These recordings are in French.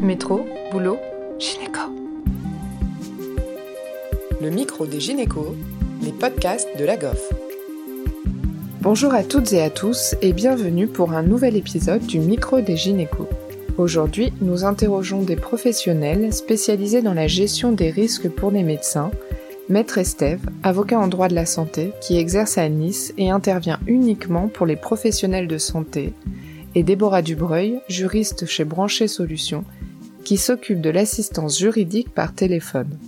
Métro, boulot, gynéco. Le micro des gynécos, les podcasts de la GOF. Bonjour à toutes et à tous et bienvenue pour un nouvel épisode du micro des gynécos. Aujourd'hui, nous interrogeons des professionnels spécialisés dans la gestion des risques pour les médecins. Maître Estève, avocat en droit de la santé, qui exerce à Nice et intervient uniquement pour les professionnels de santé, et Déborah Dubreuil, juriste chez Branché Solutions, qui s'occupe de l'assistance juridique par téléphone.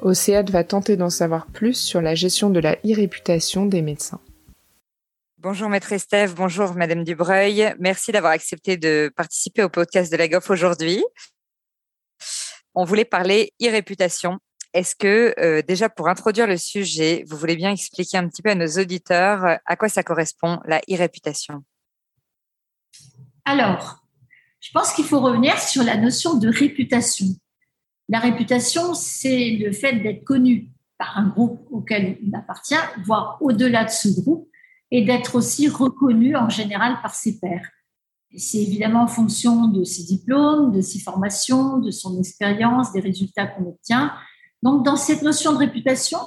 Océade va tenter d'en savoir plus sur la gestion de la e-réputation des médecins. Bonjour Maître Estève, bonjour Madame Dubreuil. Merci d'avoir accepté de participer au podcast de la GOF aujourd'hui. On voulait parler e-réputation. Est-ce que euh, déjà pour introduire le sujet, vous voulez bien expliquer un petit peu à nos auditeurs euh, à quoi ça correspond la e-réputation alors, je pense qu'il faut revenir sur la notion de réputation. La réputation, c'est le fait d'être connu par un groupe auquel on appartient, voire au-delà de ce groupe, et d'être aussi reconnu en général par ses pairs. C'est évidemment en fonction de ses diplômes, de ses formations, de son expérience, des résultats qu'on obtient. Donc, dans cette notion de réputation,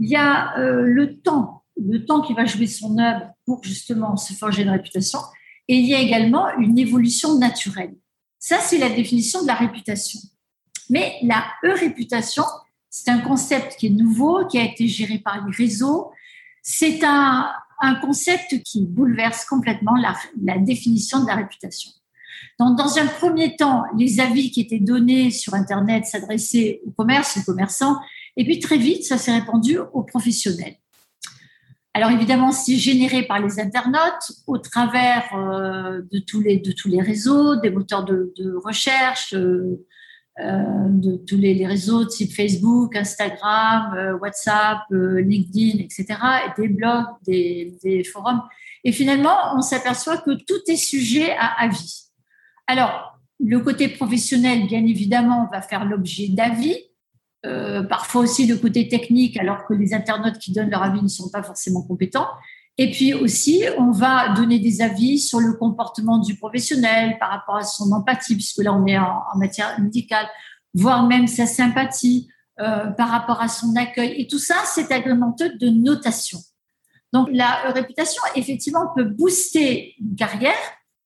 il y a euh, le temps, le temps qui va jouer son œuvre pour justement se forger une réputation, et il y a également une évolution naturelle. Ça, c'est la définition de la réputation. Mais la e-réputation, c'est un concept qui est nouveau, qui a été géré par les réseaux. C'est un, concept qui bouleverse complètement la, la définition de la réputation. Donc, dans un premier temps, les avis qui étaient donnés sur Internet s'adressaient au commerce, aux commerçants, et puis très vite, ça s'est répandu aux professionnels. Alors évidemment, c'est généré par les internautes au travers euh, de, tous les, de réseaux, des moteurs de, recherche, euh, euh, de tous les, réseaux type Facebook, Instagram, WhatsApp, LinkedIn, etc., et des blogs, des forums. Et finalement, on s'aperçoit que tout est sujet à avis. Alors, le côté professionnel, bien évidemment, va faire l'objet d'avis, euh, parfois aussi le côté technique, alors que les internautes qui donnent leur avis ne sont pas forcément compétents. Et puis aussi, on va donner des avis sur le comportement du professionnel par rapport à son empathie, puisque là, on est en, matière médicale, voire même sa sympathie euh, par rapport à son accueil. Et tout ça, c'est agrémenté de notation. Donc, la réputation, effectivement, peut booster une carrière,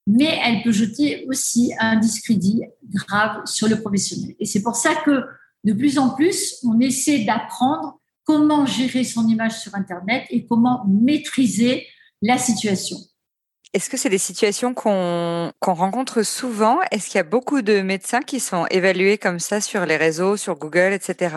mais elle peut jeter aussi un discrédit grave sur le professionnel. Et c'est pour ça que de plus en plus, on essaie d'apprendre comment gérer son image sur Internet et comment maîtriser la situation. Est-ce que c'est des situations qu'on rencontre souvent? Est-ce qu'il y a beaucoup de médecins qui sont évalués comme ça sur les réseaux, sur Google, etc.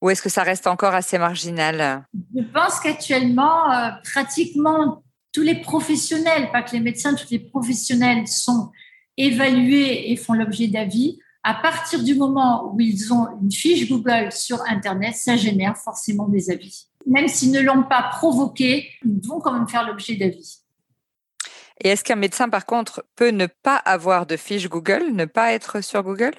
Ou est-ce que ça reste encore assez marginal? Je pense qu'actuellement, euh, pratiquement tous les professionnels, pas que les médecins, tous les professionnels sont évalués et font l'objet d'avis à partir du moment où ils ont une fiche Google sur Internet, ça génère forcément des avis. Même s'ils ne l'ont pas provoqué, ils vont quand même faire l'objet d'avis. Et est-ce qu'un médecin, par contre, peut ne pas avoir de fiche Google, ne pas être sur Google?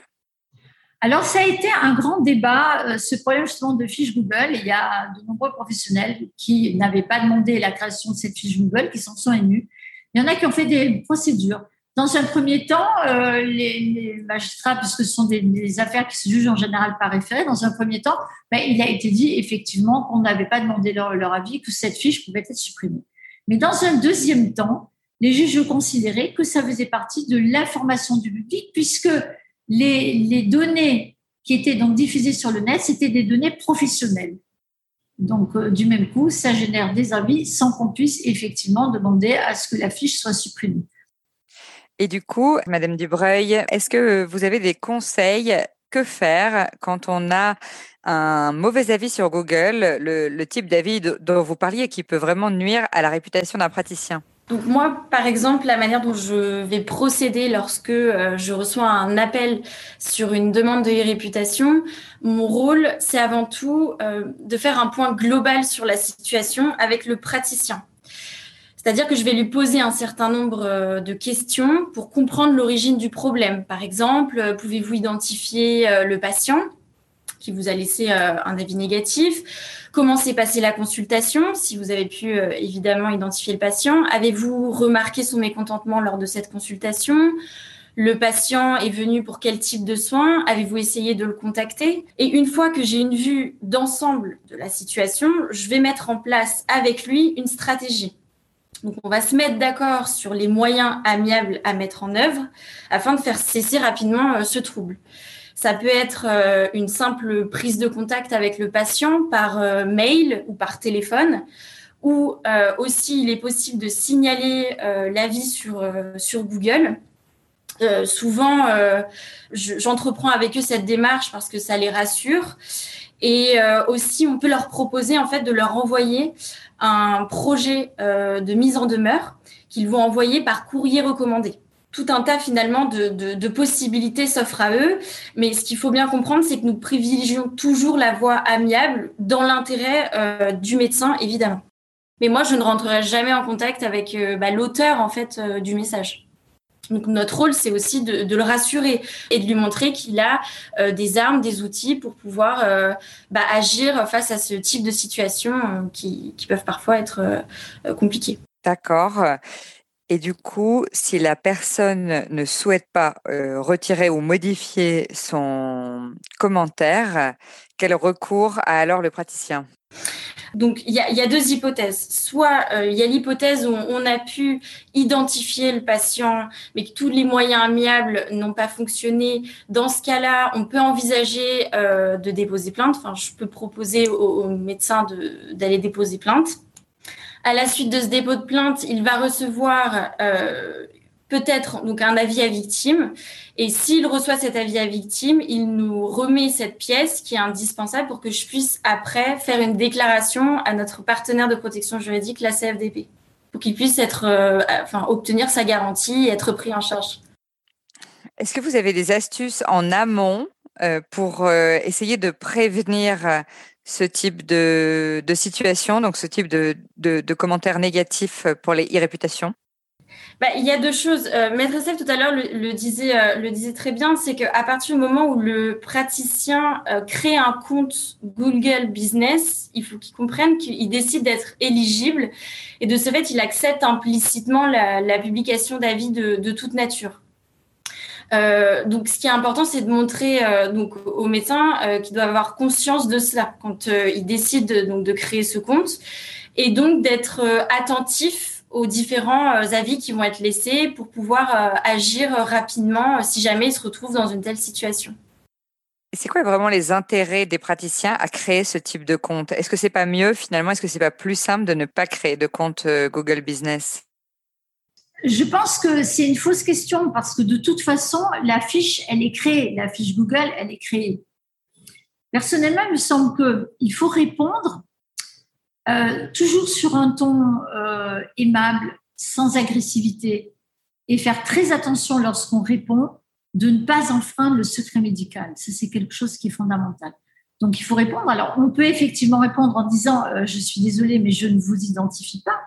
Alors, ça a été un grand débat, euh, ce problème justement de fiche Google. Il y a de nombreux professionnels qui n'avaient pas demandé la création de cette fiche Google, qui s'en sont émus. Il y en a qui ont fait des procédures. Dans un premier temps, euh, les, magistrats, puisque ce sont des, affaires qui se jugent en général par référé, dans un premier temps, ben, il a été dit effectivement qu'on n'avait pas demandé leur, avis, que cette fiche pouvait être supprimée. Mais dans un deuxième temps, les juges considéraient que ça faisait partie de l'information du public, puisque les, les données qui étaient donc diffusées sur le net, c'était des données professionnelles. Donc, euh, du même coup, ça génère des avis sans qu'on puisse effectivement demander à ce que la fiche soit supprimée. Et du coup, Madame Dubreuil, est-ce que vous avez des conseils Que faire quand on a un mauvais avis sur Google, le, type d'avis dont vous parliez qui peut vraiment nuire à la réputation d'un praticien? Donc moi, par exemple, la manière dont je vais procéder lorsque euh, je reçois un appel sur une demande de réputation, mon rôle, c'est avant tout euh, de faire un point global sur la situation avec le praticien. C'est-à-dire que je vais lui poser un certain nombre euh, de questions pour comprendre l'origine du problème. Par exemple, euh, pouvez-vous identifier euh, le patient qui vous a laissé un avis négatif? Comment s'est passée la consultation? Si vous avez pu évidemment identifier le patient, avez-vous remarqué son mécontentement lors de cette consultation? Le patient est venu pour quel type de soins, avez-vous essayé de le contacter? Et une fois que j'ai une vue d'ensemble de la situation, je vais mettre en place avec lui une stratégie. Donc, on va se mettre d'accord sur les moyens amiables à mettre en œuvre afin de faire cesser rapidement euh, ce trouble. Ça peut être euh, une simple prise de contact avec le patient par euh, mail ou par téléphone, ou aussi il est possible de signaler l'avis sur, Google. souvent, j'entreprends avec eux cette démarche parce que ça les rassure. Et aussi, on peut leur proposer en fait de leur envoyer un projet euh, de mise en demeure qu'ils vont envoyer par courrier recommandé. Tout un tas finalement de, possibilités s'offrent à eux, mais ce qu'il faut bien comprendre, c'est que nous privilégions toujours la voie amiable dans l'intérêt euh, du médecin, évidemment. Mais moi, je ne rentrerai jamais en contact avec euh, bah, l'auteur en fait du message. Donc notre rôle, c'est aussi de, le rassurer et de lui montrer qu'il a euh, des armes, des outils pour pouvoir euh, bah, agir face à ce type de situation euh, qui, peuvent parfois être compliquées. D'accord. Et du coup, si la personne ne souhaite pas retirer ou modifier son commentaire, quel recours a alors le praticien? Donc, il y, a, deux hypothèses. Soit euh, il y a l'hypothèse où on a pu identifier le patient, mais que tous les moyens amiables n'ont pas fonctionné. Dans ce cas-là, on peut envisager euh, de déposer plainte. Enfin, je peux proposer au, médecin d'aller déposer plainte. À la suite de ce dépôt de plainte, il va recevoir euh, peut-être donc un avis à victime. Et s'il reçoit cet avis à victime, il nous remet cette pièce qui est indispensable pour que je puisse après faire une déclaration à notre partenaire de protection juridique, la CFDP, pour qu'il puisse être, euh, enfin, obtenir sa garantie et être pris en charge. Est-ce que vous avez des astuces en amont euh, pour euh, essayer de prévenir ce type de, situation, donc ce type de, de commentaires négatifs pour les e-réputations bah, il y a deux choses. Euh, Maître Estelle, tout à l'heure, le, disait, euh, disait très bien, c'est qu'à partir du moment où le praticien euh, crée un compte Google Business, il faut qu'il comprenne qu'il décide d'être éligible et de ce fait, il accepte implicitement la, publication d'avis de, toute nature. donc, ce qui est important, c'est de montrer donc aux médecins qu'ils doivent avoir conscience de cela quand ils décident donc de créer ce compte et donc d'être attentifs aux différents euh, avis qui vont être laissés pour pouvoir euh, agir rapidement euh, si jamais ils se retrouvent dans une telle situation. C'est quoi vraiment les intérêts des praticiens à créer ce type de compte? Est-ce que c'est pas mieux finalement? Est-ce que c'est pas plus simple de ne pas créer de compte Google Business? Je pense que c'est une fausse question parce que de toute façon, la fiche, elle est créée. La fiche Google, elle est créée. Personnellement, il me semble qu'il faut répondre euh, toujours sur un ton euh, aimable, sans agressivité, et faire très attention lorsqu'on répond de ne pas enfreindre le secret médical. Ça, c'est quelque chose qui est fondamental. Donc, il faut répondre. Alors, on peut effectivement répondre en disant euh, Je suis désolée, mais je ne vous identifie pas.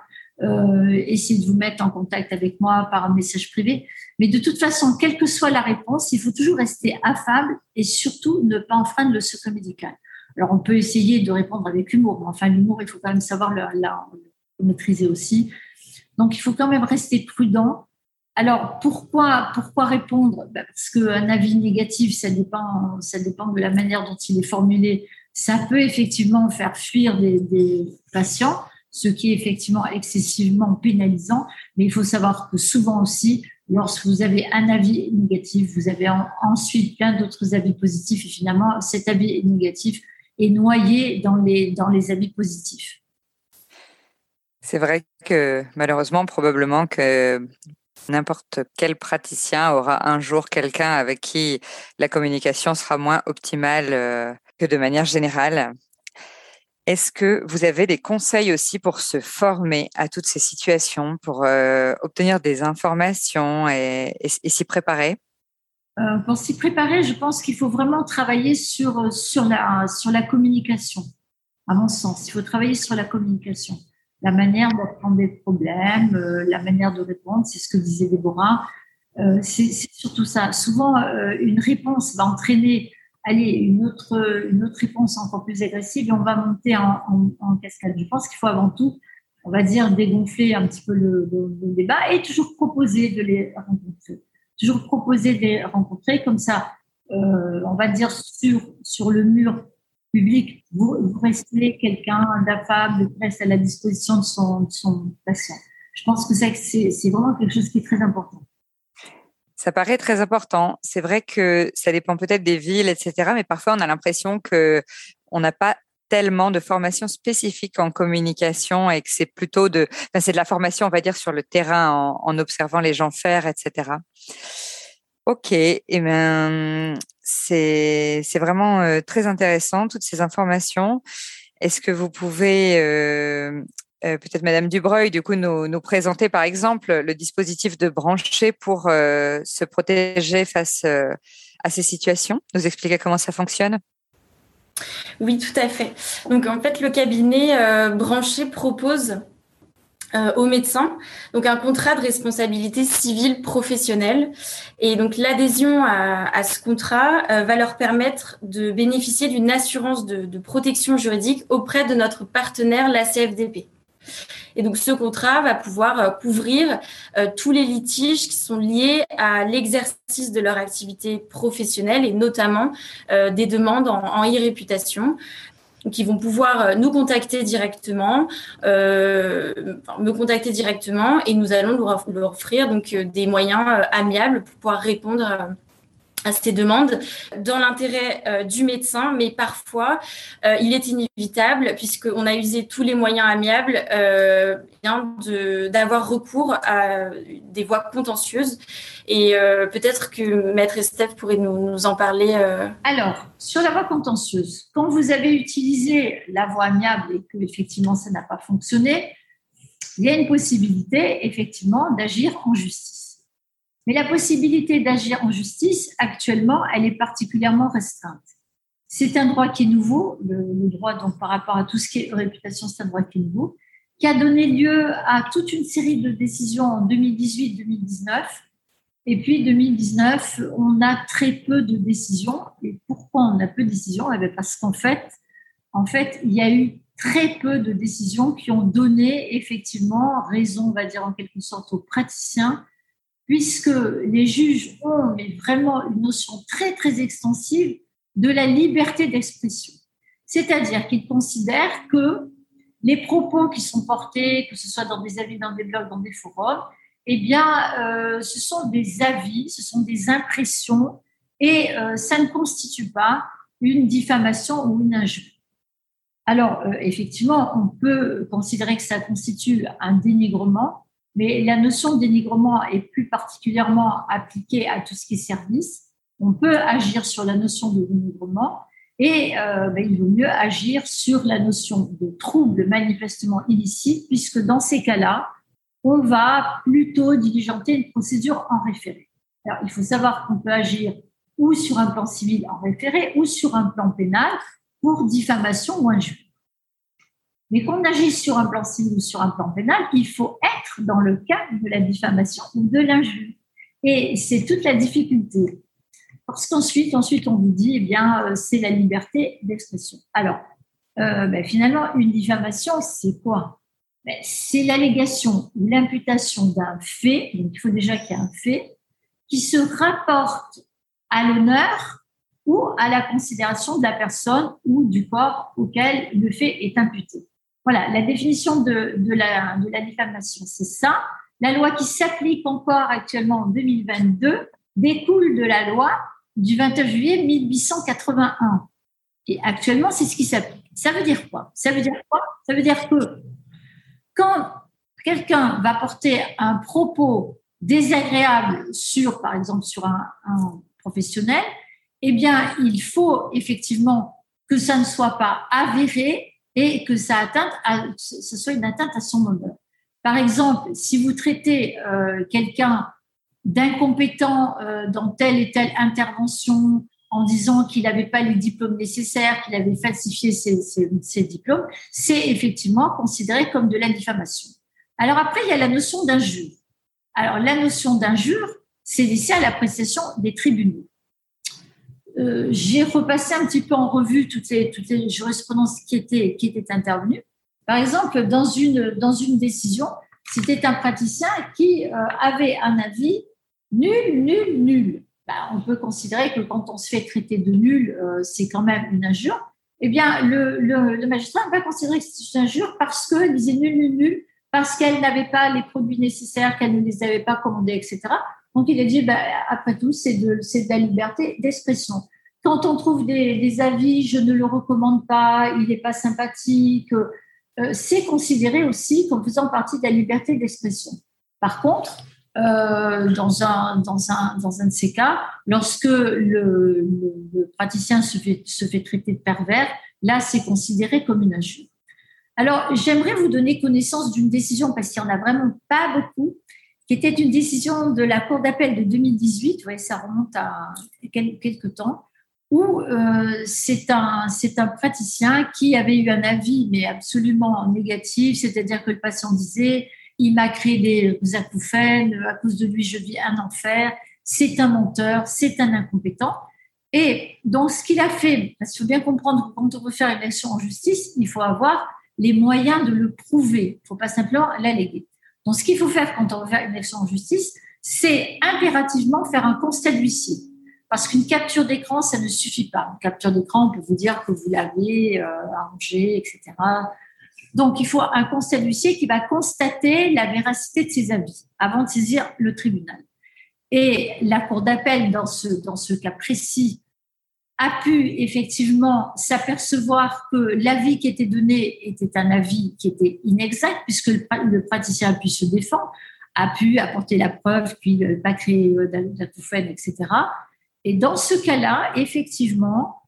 essayez de vous mettre en contact avec moi par un message privé. Mais de toute façon, quelle que soit la réponse, il faut toujours rester affable et surtout ne pas enfreindre le secret médical. Alors, on peut essayer de répondre avec humour, mais enfin, l'humour, il faut quand même savoir le, maîtriser aussi. Donc, il faut quand même rester prudent. Alors, pourquoi, pourquoi répondre? Ben, Parce qu'un avis négatif, ça dépend, ça dépend de la manière dont il est formulé. Ça peut effectivement faire fuir des, des patients, ce qui est effectivement excessivement pénalisant. Mais il faut savoir que souvent aussi, lorsque vous avez un avis négatif, vous avez ensuite plein d'autres avis positifs. Et finalement, cet avis négatif et noyé dans les, dans les habits positifs. C'est vrai que malheureusement, probablement que n'importe quel praticien aura un jour quelqu'un avec qui la communication sera moins optimale euh, que de manière générale. Est-ce que vous avez des conseils aussi pour se former à toutes ces situations, pour euh, obtenir des informations et s'y préparer? Euh, pour s'y préparer, je pense qu'il faut vraiment travailler sur, euh, sur, la, sur la communication, à mon sens. Il faut travailler sur la communication, la manière d'apprendre des problèmes, euh, la manière de répondre, c'est ce que disait Déborah. c'est surtout ça. Souvent, une réponse va entraîner allez, une, autre, une autre réponse encore plus agressive et on va monter en, cascade. Je pense qu'il faut avant tout, on va dire, dégonfler un petit peu le, le, le débat et toujours proposer de les rencontrer toujours proposer de les comme ça. Euh, on va dire sur, sur le mur public, vous, restez quelqu'un d'affable, qui reste à la disposition de son, de son patient. Je pense que c'est vraiment quelque chose qui est très important. Ça paraît très important. C'est vrai que ça dépend peut-être des villes, etc. Mais parfois, on a l'impression que on n'a pas tellement de formation spécifique en communication et que c'est plutôt de, c'est de la formation, on va dire, sur le terrain en, observant les gens faire, etc. Ok, et eh ben c'est vraiment euh, très intéressant toutes ces informations. Est-ce que vous pouvez euh, euh, peut-être Madame Dubreuil, du coup, nous, présenter par exemple le dispositif de brancher pour se protéger face à ces situations, nous expliquer comment ça fonctionne? Oui, tout à fait. Donc en fait, le cabinet euh, branché propose euh, aux médecins un contrat de responsabilité civile professionnelle et donc l'adhésion à, ce contrat euh, va leur permettre de bénéficier d'une assurance de, de, protection juridique auprès de notre partenaire la CFDP. Et donc, ce contrat va pouvoir euh, couvrir euh, tous les litiges qui sont liés à l'exercice de leur activité professionnelle et notamment euh, des demandes en, e-réputation. qui vont pouvoir nous contacter directement, me contacter directement, et nous allons leur, offrir donc des moyens amiables pour pouvoir répondre à ces demandes dans l'intérêt euh, du médecin, mais parfois euh, il est inévitable, puisqu'on a usé tous les moyens amiables, euh, d'avoir recours à des voies contentieuses. Et peut-être que Maître Estève pourrait nous, en parler. Alors, sur la voie contentieuse, quand vous avez utilisé la voie amiable et que effectivement ça n'a pas fonctionné, il y a une possibilité effectivement d'agir en justice. Mais la possibilité d'agir en justice, actuellement, elle est particulièrement restreinte. C'est un droit qui est nouveau, le, droit donc par rapport à tout ce qui est réputation, c'est un droit qui est nouveau, qui a donné lieu à toute une série de décisions en 2018-2019. Et puis 2019, on a très peu de décisions. Et pourquoi on a peu de décisions? Eh Parce qu'en fait, en fait, il y a eu très peu de décisions qui ont donné effectivement raison, on va dire en quelque sorte, aux praticiens puisque les juges ont mais vraiment une notion très, très extensive de la liberté d'expression. C'est-à-dire qu'ils considèrent que les propos qui sont portés, que ce soit dans des avis, dans des blogs, dans des forums, eh bien, euh, ce sont des avis, ce sont des impressions, et euh, ça ne constitue pas une diffamation ou une injure. Alors, euh, effectivement, on peut considérer que ça constitue un dénigrement, mais la notion de dénigrement est plus particulièrement appliquée à tout ce qui est service. On peut agir sur la notion de dénigrement et euh, ben, il vaut mieux agir sur la notion de trouble manifestement illicite, puisque dans ces cas-là, on va plutôt diligenter une procédure en référé. Il faut savoir qu'on peut agir ou sur un plan civil en référé ou sur un plan pénal pour diffamation ou injure. Mais qu'on agisse sur un plan civil ou sur un plan pénal, il faut être dans le cadre de la diffamation ou de l'injure. Et c'est toute la difficulté. Parce qu'ensuite, ensuite, on vous dit, eh bien, euh, c'est la liberté d'expression. Alors, euh, ben, finalement, une diffamation, c'est quoi? Ben, C'est l'allégation ou l'imputation d'un fait, il faut déjà qu'il y ait un fait, qui se rapporte à l'honneur ou à la considération de la personne ou du corps auquel le fait est imputé. Voilà, la définition de, la, diffamation, c'est ça. La loi qui s'applique encore actuellement en 2022 découle de la loi du 29 juillet 1881. Et actuellement, c'est ce qui s'applique. Ça veut dire quoi? Ça veut dire quoi? Ça veut dire que quand quelqu'un va porter un propos désagréable sur, par exemple, sur un professionnel, eh bien, il faut effectivement que ça ne soit pas avéré et que ça atteinte à, ce soit une atteinte à son honneur. Par exemple, si vous traitez euh, quelqu'un d'incompétent euh, dans telle et telle intervention en disant qu'il n'avait pas les diplômes nécessaires, qu'il avait falsifié ses, ses diplômes, c'est effectivement considéré comme de la diffamation. Alors après, il y a la notion d'injure. Alors la notion d'injure, c'est laissé à l'appréciation des tribunaux. Euh, j'ai repassé un petit peu en revue toutes les, toutes jurisprudences qui étaient, intervenues. Par exemple, dans une, décision, c'était un praticien qui euh, avait un avis Nul, nul, nul. Bah, on peut considérer que quand on se fait traiter de nul, euh, c'est quand même une injure. Eh bien, le, magistrat va considérer que c'est une injure parce qu'elle disait nul, nul, nul, parce qu'elle n'avait pas les produits nécessaires, qu'elle ne les avait pas commandés, etc. Donc, il a dit, bah, après tout, c'est de, la liberté d'expression. Quand on trouve des, avis, je ne le recommande pas, il n'est pas sympathique, euh, c'est considéré aussi comme faisant partie de la liberté d'expression. Par contre, euh, dans, un, dans, un, dans un de ces cas, lorsque le, praticien se fait, se fait traiter de pervers, là, c'est considéré comme une injure. Alors, j'aimerais vous donner connaissance d'une décision, parce qu'il n'y en a vraiment pas beaucoup, qui était une décision de la Cour d'appel de 2018, vous voyez, ça remonte à quelques temps, où euh, c'est un, un praticien qui avait eu un avis, mais absolument négatif, c'est-à-dire que le patient disait il m'a créé des acouphènes, à cause de lui, je vis un enfer, c'est un menteur, c'est un incompétent. Et donc, ce qu'il a fait, parce qu'il faut bien comprendre que quand on veut faire une action en justice, il faut avoir les moyens de le prouver. Il ne faut pas simplement l'alléguer. Donc, ce qu'il faut faire quand on faire une action en justice, c'est impérativement faire un constat d'huissier. Parce qu'une capture d'écran, ça ne suffit pas. Une capture d'écran, on peut vous dire que vous l'avez euh, arrangé, etc. Donc, il faut un constat d'huissier qui va constater la véracité de ses avis avant de saisir le tribunal. Et la Cour d'appel, dans ce, dans ce cas précis, a pu effectivement s'apercevoir que l'avis qui était donné était un avis qui était inexact, puisque le, praticien a pu se défendre, a pu apporter la preuve qu'il n'a pas créé d'acouphène, etc. Et dans ce cas-là, effectivement,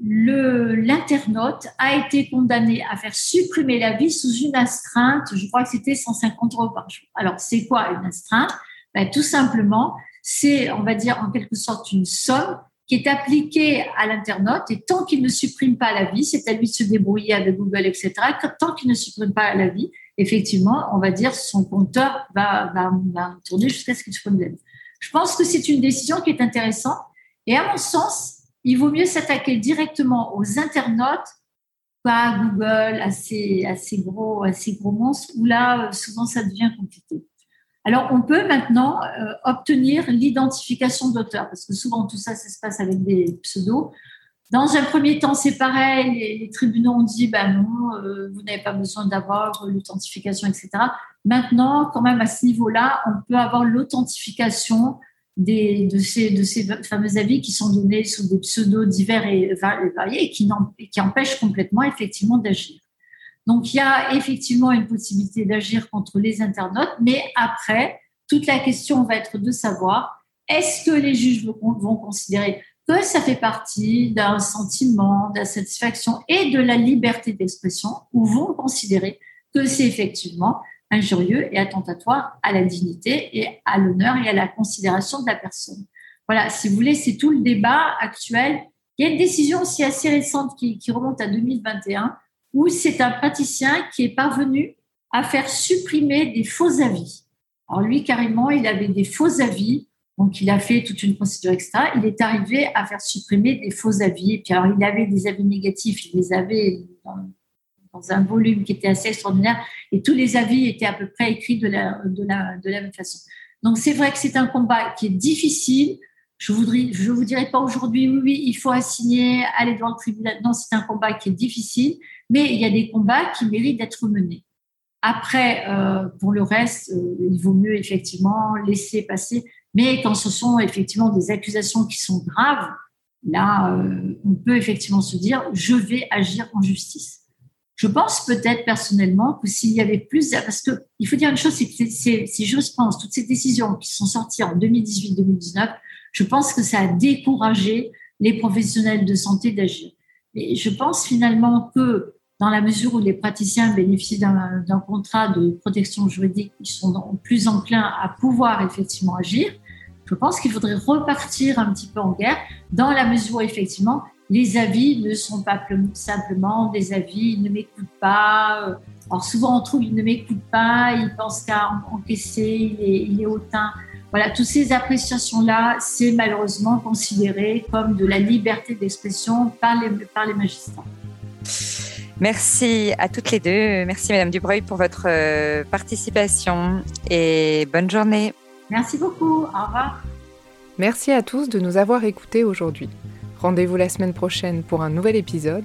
l'internaute a été condamné à faire supprimer la vie sous une astreinte, je crois que c'était 150 euros par jour. Alors, c'est quoi une astreinte? Ben, Tout simplement, c'est, on va dire, en quelque sorte une somme qui est appliquée à l'internaute et tant qu'il ne supprime pas la vie, c'est à lui de se débrouiller avec Google, etc., tant qu'il ne supprime pas la vie, effectivement, on va dire son compteur va, va, va tourner jusqu'à ce qu'il supprime la vie. Je pense que c'est une décision qui est intéressante et à mon sens, il vaut mieux s'attaquer directement aux internautes pas Google, à gros, à ces gros monstres, où là, souvent, ça devient compliqué. Alors, on peut maintenant euh, obtenir l'identification d'auteur, parce que souvent, tout ça, ça se passe avec des pseudos. Dans un premier temps, c'est pareil, les, tribunaux ont dit, ben non, euh, vous n'avez pas besoin d'avoir l'authentification, etc. Maintenant, quand même, à ce niveau-là, on peut avoir l'authentification de, ces, de ces fameux avis qui sont donnés sous des pseudos divers et variés et qui, qui empêchent complètement effectivement d'agir. Donc il y a effectivement une possibilité d'agir contre les internautes, mais après, toute la question va être de savoir est-ce que les juges vont considérer que ça fait partie d'un sentiment, d'insatisfaction et de la liberté d'expression, ou vont considérer que c'est effectivement injurieux et attentatoire à la dignité et à l'honneur et à la considération de la personne? Voilà, si vous voulez, c'est tout le débat actuel. Il y a une décision aussi assez récente qui, remonte à 2021 où c'est un praticien qui est parvenu à faire supprimer des faux avis. Alors lui, carrément, il avait des faux avis, donc il a fait toute une procédure extra. Il est arrivé à faire supprimer des faux avis. Et puis alors, il avait des avis négatifs, il les avait dans un volume qui était assez extraordinaire et tous les avis étaient à peu près écrits de la, de la, de la même façon. Donc c'est vrai que c'est un combat qui est difficile. Je voudrais, je vous dirais pas aujourd'hui, oui, il faut assigner, aller devant le tribunal. Non, c'est un combat qui est difficile, mais il y a des combats qui méritent d'être menés. Après, euh, pour le reste, euh, il vaut mieux effectivement laisser passer. Mais quand ce sont effectivement des accusations qui sont graves, là, euh, on peut effectivement se dire, je vais agir en justice. Je pense peut-être personnellement que s'il y avait plus, parce qu'il faut dire une chose, c'est que ces, jurisprudences, toutes ces décisions qui sont sorties en 2018-2019, je pense que ça a découragé les professionnels de santé d'agir. Et je pense finalement que dans la mesure où les praticiens bénéficient d'un contrat de protection juridique, ils sont plus enclins à pouvoir effectivement agir. Je pense qu'il faudrait repartir un petit peu en guerre dans la mesure où effectivement les avis ne sont pas simplement des avis, ils ne m'écoutent pas. Alors souvent on trouve ils ne m'écoutent pas, ils pensent qu'à encaisser, il est, il est hautain. Voilà, toutes ces appréciations-là, c'est malheureusement considéré comme de la liberté d'expression par les, par les magistrats. Merci à toutes les deux. Merci Madame Dubreuil pour votre euh, participation et bonne journée. Merci beaucoup. Au revoir. Merci à tous de nous avoir écoutés aujourd'hui. Rendez-vous la semaine prochaine pour un nouvel épisode.